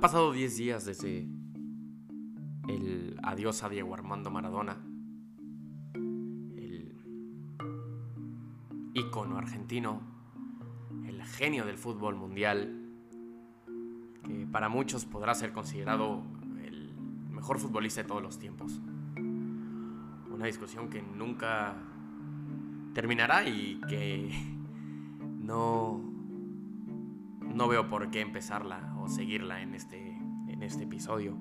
Pasado 10 días desde el adiós a Diego Armando Maradona, el ícono argentino, el genio del fútbol mundial, que para muchos podrá ser considerado el mejor futbolista de todos los tiempos. Una discusión que nunca terminará y que no, no veo por qué empezarla o seguirla en este, en este episodio.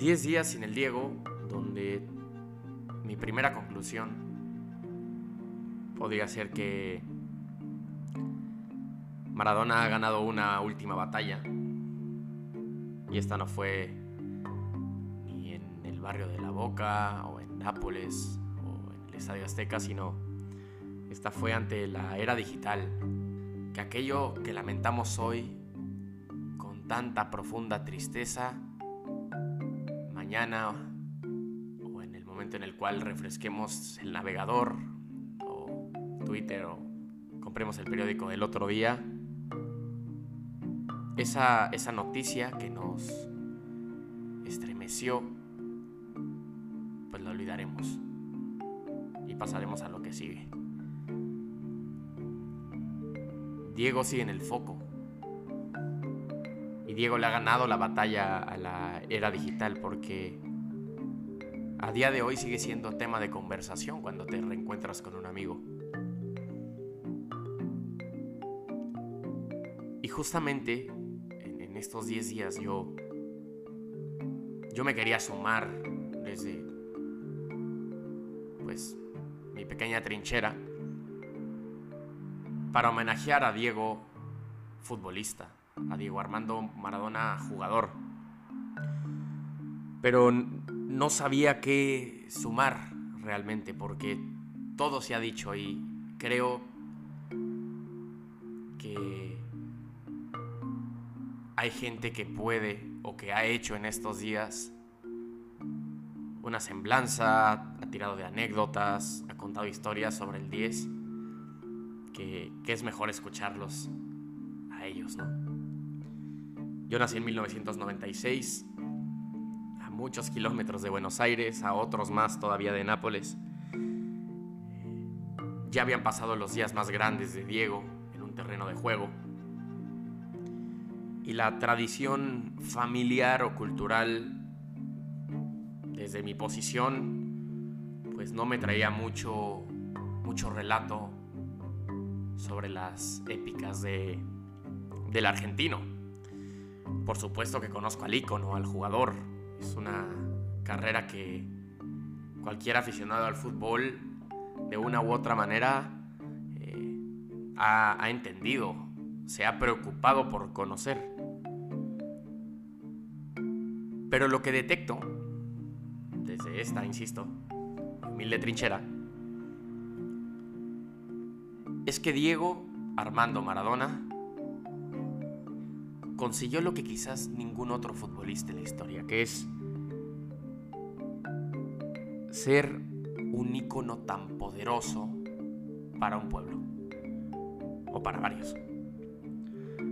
Diez días sin el Diego, donde mi primera conclusión podría ser que Maradona ha ganado una última batalla y esta no fue ni en el barrio de La Boca o en Nápoles o en el Estadio Azteca, sino esta fue ante la era digital, que aquello que lamentamos hoy con tanta profunda tristeza, mañana o en el momento en el cual refresquemos el navegador o Twitter o compremos el periódico del otro día, esa, esa noticia que nos estremeció, pues la olvidaremos y pasaremos a lo que sigue. Diego sigue en el foco. Y Diego le ha ganado la batalla a la era digital porque a día de hoy sigue siendo tema de conversación cuando te reencuentras con un amigo. Y justamente en, estos 10 días yo, yo me quería sumar desde pues mi pequeña trinchera para homenajear a Diego futbolista, a Diego Armando Maradona jugador. Pero no sabía qué sumar realmente porque todo se ha dicho y creo que hay gente que puede o que ha hecho en estos días una semblanza, ha tirado de anécdotas, ha contado historias sobre el 10, que, es mejor escucharlos a ellos, ¿no? Yo nací en 1996, a muchos kilómetros de Buenos Aires, a otros más todavía de Nápoles. Ya habían pasado los días más grandes de Diego en un terreno de juego y la tradición familiar o cultural desde mi posición pues no me traía mucho mucho relato sobre las épicas de, del argentino. Por supuesto que conozco al ícono, al jugador. Es una carrera que cualquier aficionado al fútbol de una u otra manera eh, ha, ha entendido, se ha preocupado por conocer. Pero lo que detecto, desde esta, insisto, humilde trinchera, es que Diego Armando Maradona consiguió lo que quizás ningún otro futbolista en la historia, que es ser un ícono tan poderoso para un pueblo, o para varios.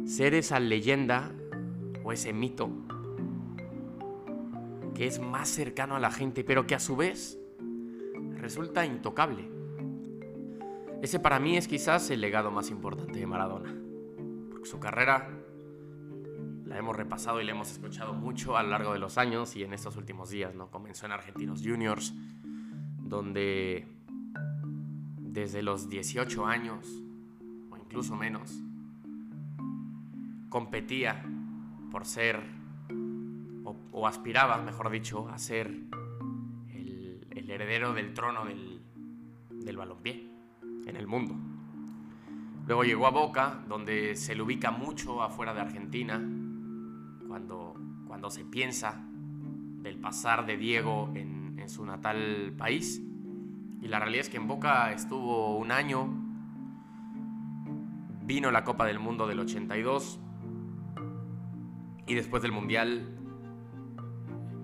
Ser esa leyenda o ese mito que es más cercano a la gente, pero que a su vez resulta intocable. Ese para mí es quizás el legado más importante de Maradona. Porque su carrera la hemos repasado y la hemos escuchado mucho a lo largo de los años y en estos últimos días, ¿no? Comenzó en Argentinos Juniors, donde desde los 18 años, o incluso menos, competía por ser o, aspiraba, mejor dicho, a ser el, heredero del trono del, del balompié en el mundo. Luego llegó a Boca, donde se le ubica mucho afuera de Argentina, cuando, cuando se piensa del pasar de Diego en, en su natal país. Y la realidad es que en Boca estuvo un año, vino la Copa del Mundo del 82 y después del Mundial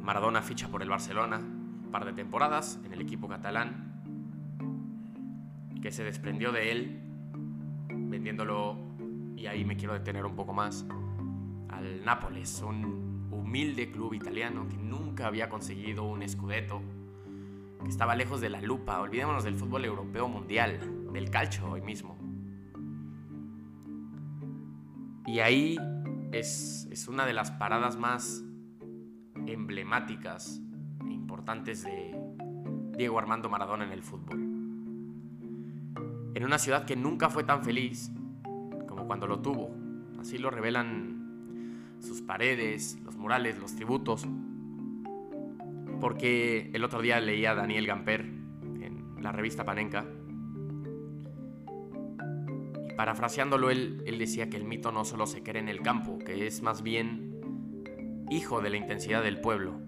Maradona ficha por el Barcelona, un par de temporadas en el equipo catalán, que se desprendió de él, vendiéndolo, y ahí me quiero detener un poco más, al Nápoles, un humilde club italiano que nunca había conseguido un escudeto, que estaba lejos de la lupa. Olvidémonos del fútbol europeo mundial, del calcio hoy mismo. Y ahí es, es una de las paradas más emblemáticas e importantes de Diego Armando Maradona en el fútbol. En una ciudad que nunca fue tan feliz como cuando lo tuvo. Así lo revelan sus paredes, los murales, los tributos. Porque el otro día leía a Daniel Gamper en la revista Panenka. Y parafraseándolo, él, él decía que el mito no solo se cree en el campo, que es más bien hijo de la intensidad del pueblo.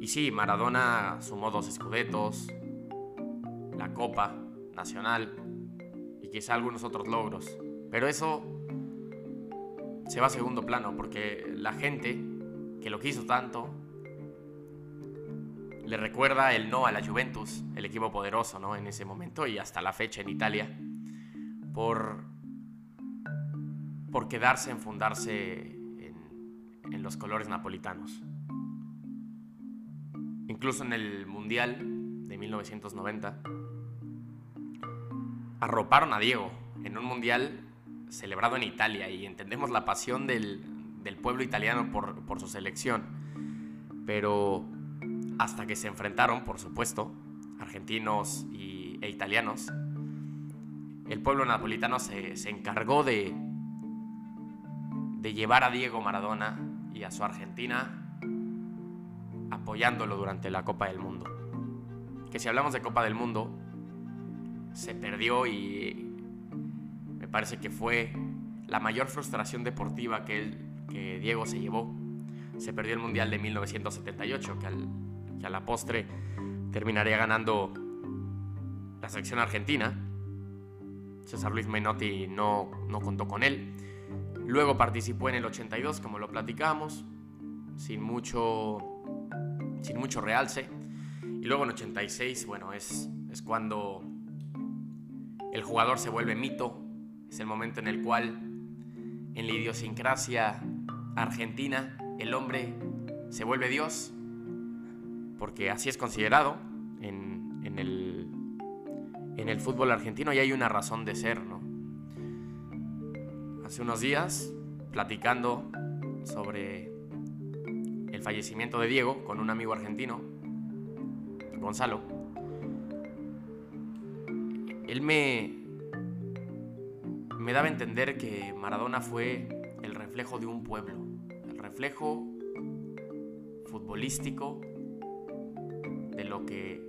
Y sí, Maradona sumó dos escudetos, la Copa Nacional y quizá algunos otros logros. Pero eso se va a segundo plano porque la gente que lo quiso tanto le recuerda el no a la Juventus, el equipo poderoso ¿no? en ese momento y hasta la fecha en Italia, por, por quedarse, enfundarse en, en los colores napolitanos. Incluso en el Mundial de 1990, arroparon a Diego en un Mundial celebrado en Italia y entendemos la pasión del, pueblo italiano por, su selección. Pero hasta que se enfrentaron, por supuesto, argentinos e italianos, el pueblo napolitano se, encargó de llevar a Diego Maradona y a su Argentina apoyándolo durante la Copa del Mundo. Que si hablamos de Copa del Mundo, se perdió y me parece que fue la mayor frustración deportiva que, él, que Diego se llevó. Se perdió el Mundial de 1978, que, al, que a la postre terminaría ganando la selección argentina. César Luis Menotti no, no contó con él. Luego participó en el 82, como lo platicamos, sin mucho sin mucho realce. Y luego en 86, bueno, es, es cuando el jugador se vuelve mito. Es el momento en el cual, en la idiosincrasia argentina, el hombre se vuelve Dios, porque así es considerado en, el, el fútbol argentino y hay una razón de ser, ¿no? Hace unos días, platicando sobre fallecimiento de Diego con un amigo argentino, Gonzalo, él me, me daba a entender que Maradona fue el reflejo de un pueblo, el reflejo futbolístico de lo que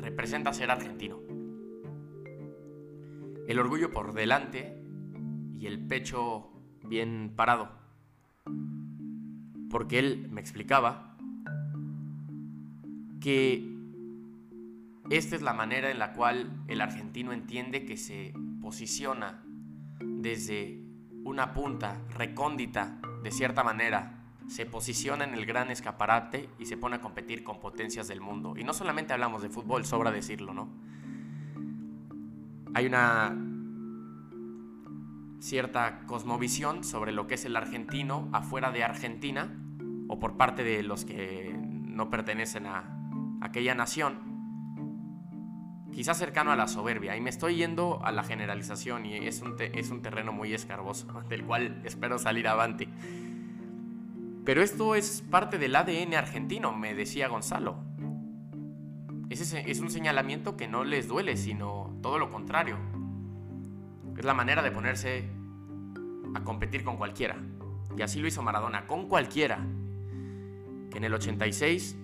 representa ser argentino. El orgullo por delante y el pecho bien parado porque él me explicaba que esta es la manera en la cual el argentino entiende que se posiciona desde una punta recóndita, de cierta manera, se posiciona en el gran escaparate y se pone a competir con potencias del mundo. Y no solamente hablamos de fútbol, sobra decirlo, ¿no? Hay una cierta cosmovisión sobre lo que es el argentino afuera de Argentina o por parte de los que no pertenecen a aquella nación, quizás cercano a la soberbia. Y me estoy yendo a la generalización y es un, es un terreno muy escarboso, del cual espero salir avante. Pero esto es parte del ADN argentino, me decía Gonzalo. Es, es un señalamiento que no les duele, sino todo lo contrario. Es la manera de ponerse a competir con cualquiera. Y así lo hizo Maradona, con cualquiera en el 86,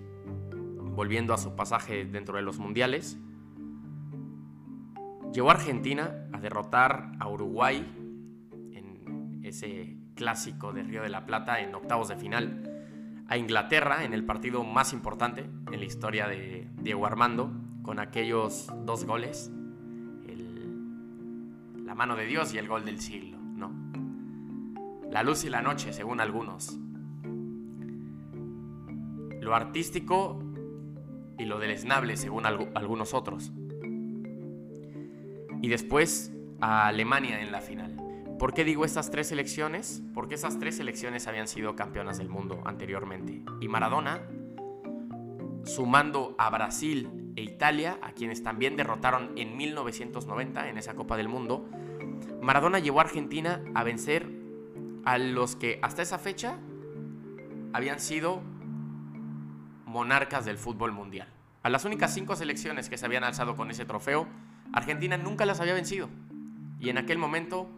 volviendo a su pasaje dentro de los mundiales, llevó a Argentina a derrotar a Uruguay en ese clásico de Río de la Plata en octavos de final, a Inglaterra en el partido más importante en la historia de Diego Armando, con aquellos dos goles, la mano de Dios y el gol del siglo, ¿no? La luz y la noche, según algunos, lo artístico y lo deleznable, según algunos otros. Y después a Alemania en la final. ¿Por qué digo estas tres selecciones? Porque esas tres selecciones habían sido campeonas del mundo anteriormente. Y Maradona, sumando a Brasil e Italia, a quienes también derrotaron en 1990 en esa Copa del Mundo, Maradona llevó a Argentina a vencer a los que hasta esa fecha habían sido monarcas del fútbol mundial. A las únicas cinco selecciones que se habían alzado con ese trofeo, Argentina nunca las había vencido. Y en aquel momento,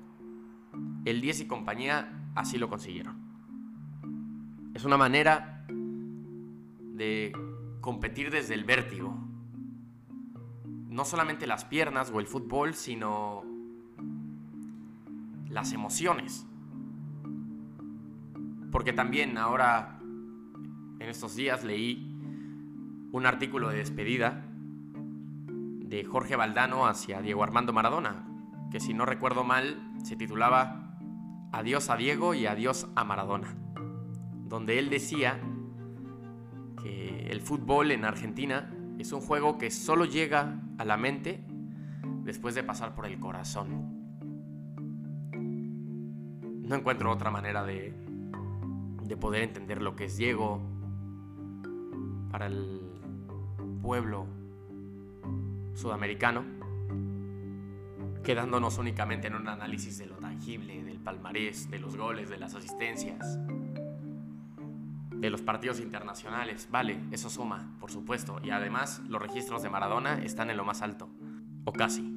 el 10 y compañía así lo consiguieron. Es una manera de competir desde el vértigo. No solamente las piernas o el fútbol, sino las emociones. Porque también ahora, en estos días, leí un artículo de despedida de Jorge Valdano hacia Diego Armando Maradona, que si no recuerdo mal se titulaba Adiós a Diego y adiós a Maradona, donde él decía que el fútbol en Argentina es un juego que solo llega a la mente después de pasar por el corazón. No encuentro otra manera de, de poder entender lo que es Diego para el pueblo sudamericano, quedándonos únicamente en un análisis de lo tangible, del palmarés, de los goles, de las asistencias, de los partidos internacionales. Vale, eso suma, por supuesto, y además los registros de Maradona están en lo más alto, o casi.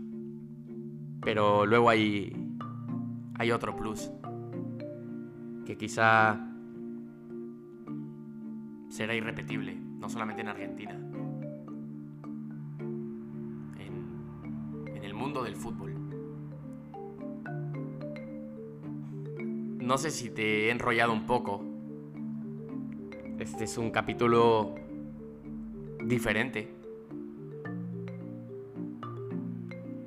Pero luego hay, hay otro plus, que quizá será irrepetible, no solamente en Argentina, mundo del fútbol. No sé si te he enrollado un poco. Este es un capítulo diferente.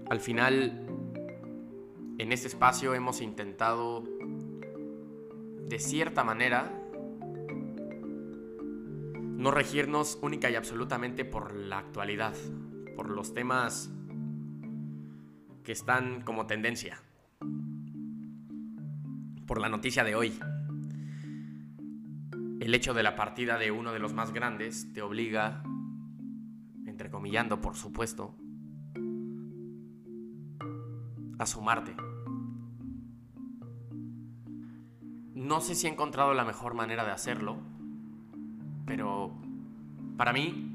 Al final, en este espacio hemos intentado, de cierta manera, no regirnos única y absolutamente por la actualidad, por los temas que están como tendencia. Por la noticia de hoy. El hecho de la partida de uno de los más grandes te obliga, entrecomillando por supuesto, a sumarte. No sé si he encontrado la mejor manera de hacerlo, pero para mí,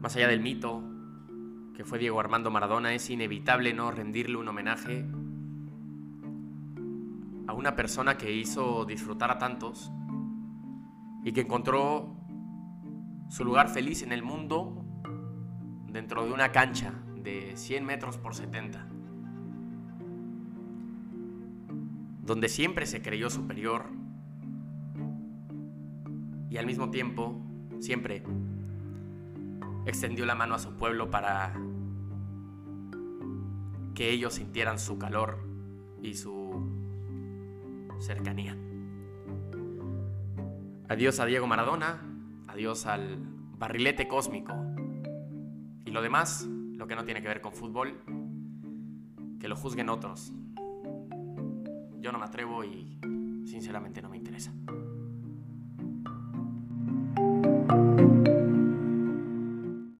más allá del mito, que fue Diego Armando Maradona, es inevitable no rendirle un homenaje a una persona que hizo disfrutar a tantos y que encontró su lugar feliz en el mundo dentro de una cancha de 100 metros por 70, donde siempre se creyó superior y al mismo tiempo siempre extendió la mano a su pueblo para que ellos sintieran su calor y su cercanía. Adiós a Diego Maradona, adiós al barrilete cósmico. Y lo demás, lo que no tiene que ver con fútbol, que lo juzguen otros. Yo no me atrevo y sinceramente no me interesa.